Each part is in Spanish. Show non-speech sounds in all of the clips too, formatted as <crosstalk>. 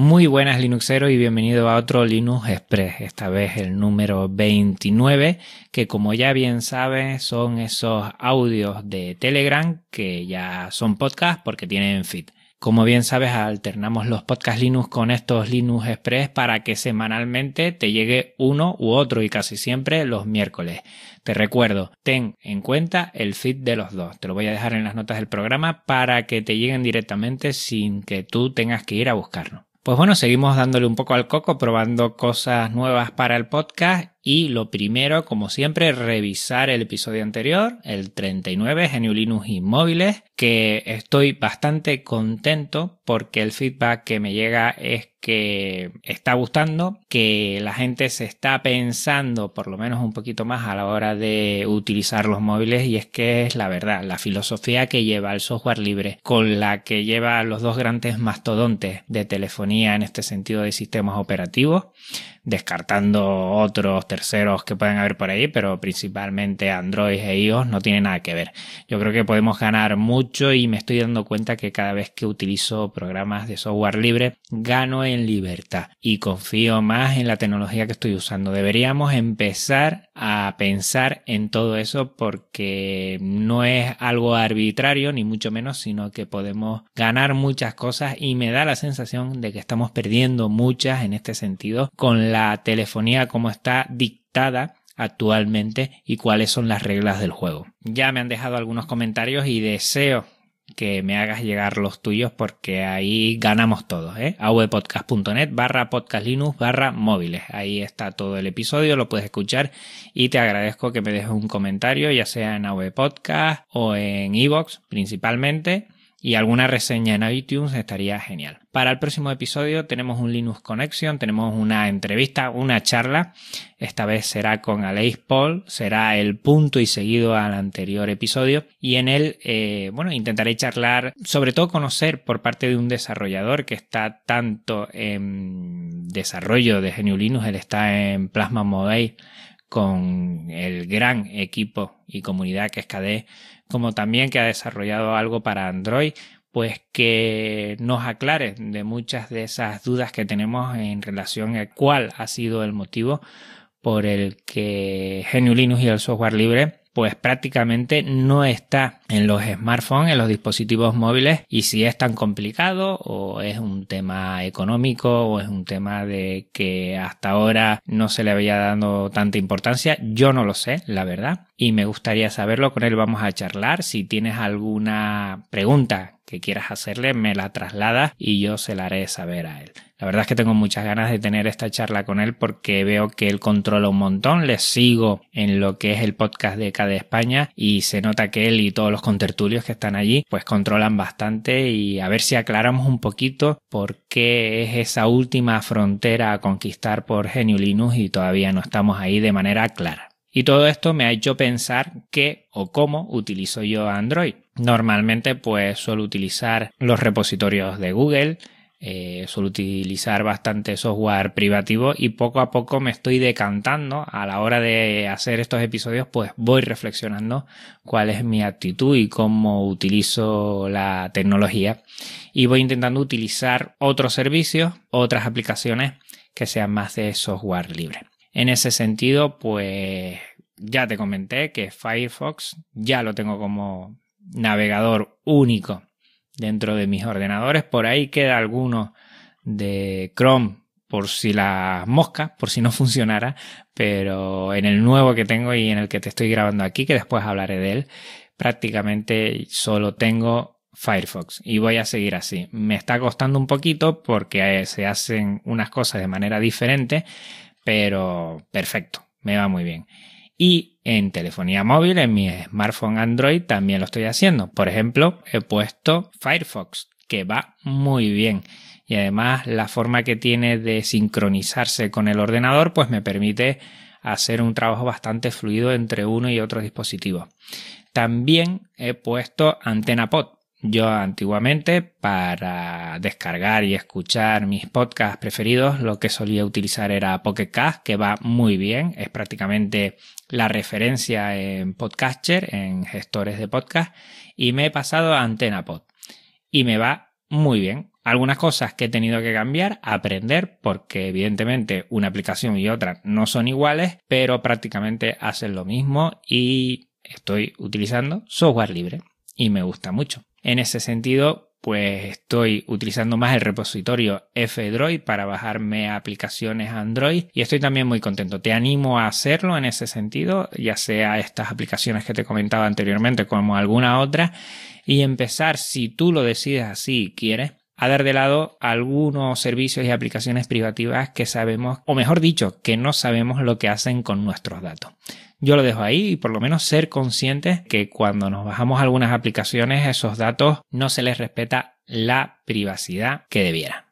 Muy buenas Linuxeros y bienvenido a otro Linux Express, esta vez el número 29, que como ya bien sabes son esos audios de Telegram que ya son podcast porque tienen feed. Como bien sabes, alternamos los podcast Linux con estos Linux Express para que semanalmente te llegue uno u otro y casi siempre los miércoles. Te recuerdo, ten en cuenta el feed de los dos. Te lo voy a dejar en las notas del programa para que te lleguen directamente sin que tú tengas que ir a buscarlo. Pues bueno, seguimos dándole un poco al coco, probando cosas nuevas para el podcast y lo primero, como siempre, revisar el episodio anterior, el 39, Genio Linux y móviles, que estoy bastante contento porque el feedback que me llega es que está gustando, que la gente se está pensando por lo menos un poquito más a la hora de utilizar los móviles y es que es la verdad, la filosofía que lleva el software libre con la que lleva los dos grandes mastodontes de telefonía en este sentido de sistemas operativos descartando otros terceros que pueden haber por ahí, pero principalmente Android e iOS no tiene nada que ver. Yo creo que podemos ganar mucho y me estoy dando cuenta que cada vez que utilizo programas de software libre gano en libertad y confío más en la tecnología que estoy usando. Deberíamos empezar a pensar en todo eso porque no es algo arbitrario ni mucho menos, sino que podemos ganar muchas cosas y me da la sensación de que estamos perdiendo muchas en este sentido con la telefonía como está dictada actualmente y cuáles son las reglas del juego. Ya me han dejado algunos comentarios y deseo que me hagas llegar los tuyos porque ahí ganamos todos, ¿eh? avpodcast.net barra podcastlinux barra móviles. Ahí está todo el episodio, lo puedes escuchar y te agradezco que me dejes un comentario, ya sea en avpodcast o en iVoox principalmente y alguna reseña en iTunes estaría genial. Para el próximo episodio tenemos un Linux Connection, tenemos una entrevista, una charla. Esta vez será con Aleix Paul, será el punto y seguido al anterior episodio. Y en él, eh, bueno, intentaré charlar, sobre todo conocer por parte de un desarrollador que está tanto en desarrollo de GNU Linux, él está en Plasma Mobile con el gran equipo y comunidad que es KDE, como también que ha desarrollado algo para Android, pues que nos aclare de muchas de esas dudas que tenemos en relación a cuál ha sido el motivo por el que GNU Linux y el software libre pues prácticamente no está en los smartphones, en los dispositivos móviles. Y si es tan complicado o es un tema económico o es un tema de que hasta ahora no se le había dado tanta importancia, yo no lo sé, la verdad, y me gustaría saberlo, con él vamos a charlar, si tienes alguna pregunta que quieras hacerle, me la trasladas y yo se la haré saber a él. La verdad es que tengo muchas ganas de tener esta charla con él porque veo que él controla un montón, le sigo en lo que es el podcast de cada España y se nota que él y todos los contertulios que están allí pues controlan bastante y a ver si aclaramos un poquito por qué es esa última frontera a conquistar por Genio Linux y todavía no estamos ahí de manera clara. Y todo esto me ha hecho pensar qué o cómo utilizo yo Android. Normalmente pues suelo utilizar los repositorios de Google, eh, suelo utilizar bastante software privativo y poco a poco me estoy decantando. A la hora de hacer estos episodios pues voy reflexionando cuál es mi actitud y cómo utilizo la tecnología. Y voy intentando utilizar otros servicios otras aplicaciones que sean más de software libre en ese sentido pues ya te comenté que Firefox ya lo tengo como navegador único dentro de mis ordenadores. Por ahí queda alguno de Chrome por si la mosca, por si no <laughs> funcionara, pero en el nuevo que tengo y en el que te estoy grabando aquí, que después hablaré de él, prácticamente solo tengo Firefox y voy a seguir así. Me está costando un poquito porque se hacen unas cosas de manera diferente, pero perfecto, me va muy bien. Y en telefonía móvil, en mi smartphone Android, también lo estoy haciendo. Por ejemplo, he puesto Firefox, que va muy bien. Y además la forma que tiene de sincronizarse con el ordenador, pues me permite hacer un trabajo bastante fluido entre uno y otro dispositivo. También he puesto AntenaPod, yo antiguamente para descargar y escuchar mis podcasts preferidos lo que solía utilizar era Pocket que va muy bien, es prácticamente la referencia en Podcatcher, en gestores de podcast y me he pasado a AntenaPod y me va muy bien. Algunas cosas que he tenido que cambiar, aprender, porque evidentemente una aplicación y otra no son iguales, pero prácticamente hacen lo mismo y estoy utilizando software libre y me gusta mucho. En ese sentido, pues estoy utilizando más el repositorio F-Droid para bajarme aplicaciones Android y estoy también muy contento. Te animo a hacerlo en ese sentido, ya sea estas aplicaciones que te comentaba anteriormente como alguna otra y empezar si tú lo decides así y quieres a dar de lado algunos servicios y aplicaciones privativas que sabemos, o mejor dicho, que no sabemos lo que hacen con nuestros datos. Yo lo dejo ahí y por lo menos ser conscientes que cuando nos bajamos algunas aplicaciones esos datos no se les respeta la privacidad que debiera.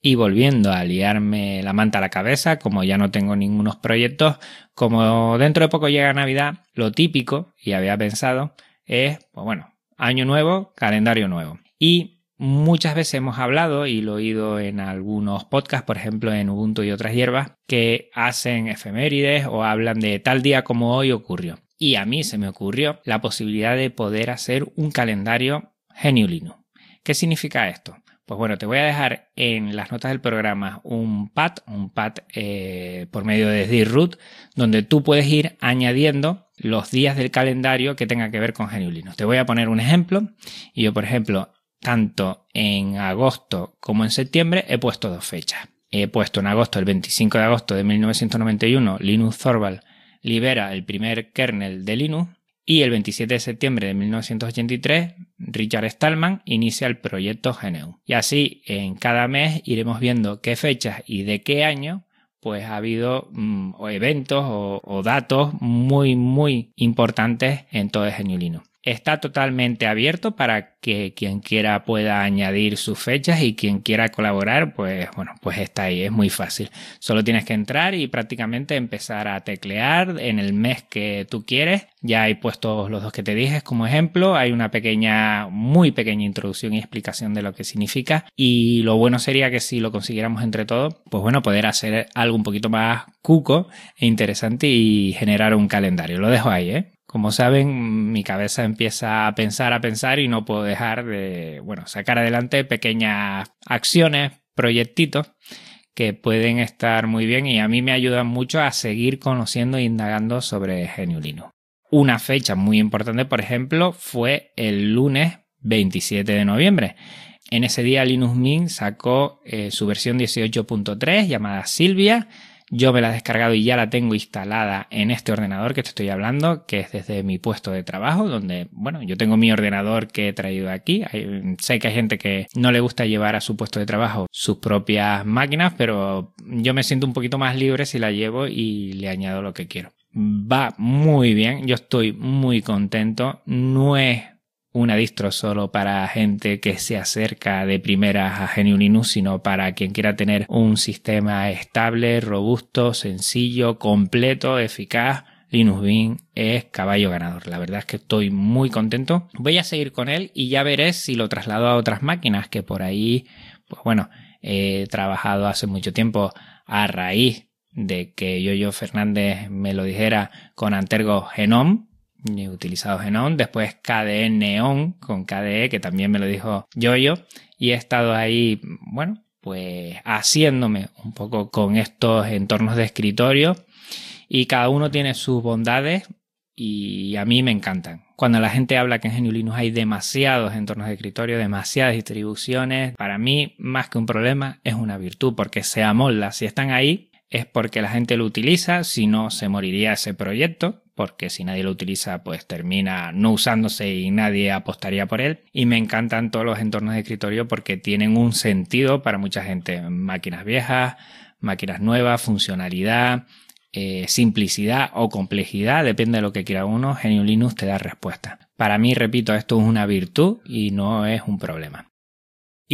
Y volviendo a liarme la manta a la cabeza, como ya no tengo ningunos proyectos, como dentro de poco llega Navidad, lo típico, y había pensado, es, pues bueno, año nuevo, calendario nuevo. Y Muchas veces hemos hablado y lo he oído en algunos podcasts, por ejemplo en Ubuntu y otras hierbas, que hacen efemérides o hablan de tal día como hoy ocurrió. Y a mí se me ocurrió la posibilidad de poder hacer un calendario Geniulino. ¿Qué significa esto? Pues bueno, te voy a dejar en las notas del programa un pad, un pad eh, por medio de root, donde tú puedes ir añadiendo los días del calendario que tenga que ver con Geniulino. Te voy a poner un ejemplo. Y yo, por ejemplo, tanto en agosto como en septiembre he puesto dos fechas. He puesto en agosto, el 25 de agosto de 1991, Linus Torvald libera el primer kernel de Linux y el 27 de septiembre de 1983, Richard Stallman inicia el proyecto GNU. Y así, en cada mes iremos viendo qué fechas y de qué año pues ha habido mm, eventos o, datos muy muy importantes en todo GNU Linux. Está totalmente abierto para que quien quiera pueda añadir sus fechas y quien quiera colaborar, pues bueno, pues está ahí, es muy fácil. Solo tienes que entrar y prácticamente empezar a teclear en el mes que tú quieres. Ya hay puestos los dos que te dije como ejemplo, hay una pequeña, muy pequeña introducción y explicación de lo que significa y lo bueno sería que si lo consiguiéramos entre todos, pues bueno, poder hacer algo un poquito más cuco e interesante y generar un calendario. Lo dejo ahí, ¿eh? Como saben, mi cabeza empieza a pensar, a pensar y no puedo dejar de, bueno, sacar adelante pequeñas acciones, proyectitos que pueden estar muy bien y a mí me ayudan mucho a seguir conociendo e indagando sobre Geniulino. Una fecha muy importante, por ejemplo, fue el lunes 27 de noviembre. En ese día Linux Mint sacó eh, su versión 18.3 llamada Silvia yo me la he descargado y ya la tengo instalada en este ordenador que te estoy hablando, que es desde mi puesto de trabajo, donde, bueno, yo tengo mi ordenador que he traído aquí. sé que hay gente que no le gusta llevar a su puesto de trabajo sus propias máquinas, pero yo me siento un poquito más libre si la llevo y le añado lo que quiero. Va muy bien, yo estoy muy contento. No es una distro solo para gente que se acerca de primeras a GNU Linux, sino para quien quiera tener un sistema estable, robusto, sencillo, completo, eficaz. Linux Mint es caballo ganador. La verdad es que estoy muy contento. Voy a seguir con él y ya veré si lo traslado a otras máquinas que por ahí, pues bueno, he trabajado hace mucho tiempo a raíz de que Yoyo Fernández me lo dijera con Antergo Genome, he utilizado Genon, después KDE Neon con KDE, que también me lo dijo Yoyo, y he estado ahí, bueno, pues haciéndome un poco con estos entornos de escritorio y cada uno tiene sus bondades y a mí me encantan. Cuando la gente habla que en GNU Linux hay demasiados entornos de escritorio, demasiadas distribuciones, para mí más que un problema es una virtud porque se amolda. Si están ahí es porque la gente lo utiliza, si no se moriría ese proyecto porque si nadie lo utiliza pues termina no usándose y nadie apostaría por él. Y me encantan todos los entornos de escritorio porque tienen un sentido para mucha gente. Máquinas viejas, máquinas nuevas, funcionalidad, eh, simplicidad o complejidad, depende de lo que quiera uno, Genio Linux te da respuesta. Para mí, repito, esto es una virtud y no es un problema.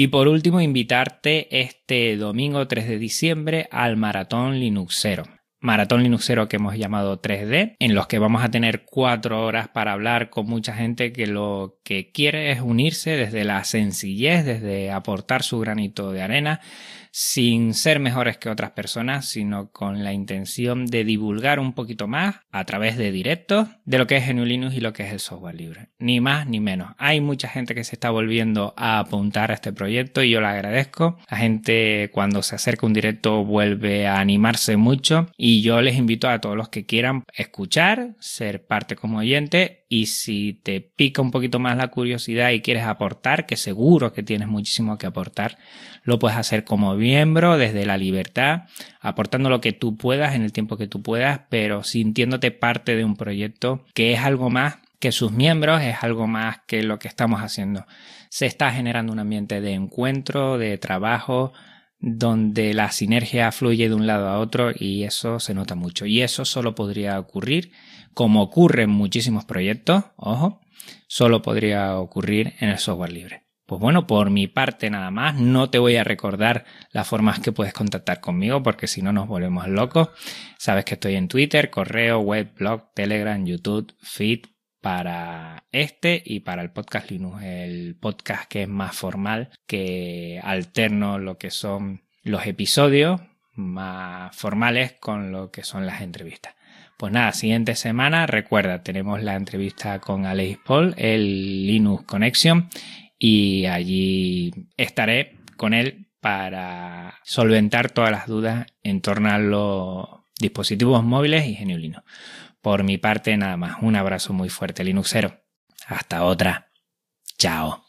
Y por último, invitarte este domingo 3 de diciembre al Maratón Linuxero. Maratón Linuxero que hemos llamado 3D, en los que vamos a tener cuatro horas para hablar con mucha gente que lo que quiere es unirse desde la sencillez, desde aportar su granito de arena, sin ser mejores que otras personas, sino con la intención de divulgar un poquito más a través de directos de lo que es GNU Linux y lo que es el software libre. Ni más ni menos. Hay mucha gente que se está volviendo a apuntar a este proyecto y yo lo agradezco. La gente cuando se acerca un directo vuelve a animarse mucho y yo les invito a todos los que quieran escuchar, ser parte como oyente y si te pica un poquito más la curiosidad y quieres aportar, que seguro que tienes muchísimo que aportar, lo puedes hacer como miembro desde la libertad, aportando lo que tú puedas en el tiempo que tú puedas, pero sintiéndote parte de un proyecto que es algo más que sus miembros, es algo más que lo que estamos haciendo. Se está generando un ambiente de encuentro, de trabajo, donde la sinergia fluye de un lado a otro y eso se nota mucho. Y eso solo podría ocurrir, como ocurre en muchísimos proyectos, ojo, solo podría ocurrir en el software libre. Pues bueno, por mi parte nada más, no te voy a recordar las formas que puedes contactar conmigo porque si no nos volvemos locos. Sabes que estoy en Twitter, correo, web, blog, Telegram, YouTube, Feed para este y para el podcast Linux, el podcast que es más formal, que alterno lo que son los episodios más formales con lo que son las entrevistas. Pues nada, siguiente semana, recuerda, tenemos la entrevista con Alex Paul, el Linux Connection, y allí estaré con él para solventar todas las dudas en torno a los dispositivos móviles y GNU Linux. Por mi parte, nada más. Un abrazo muy fuerte, Linuxero. Hasta otra. Chao.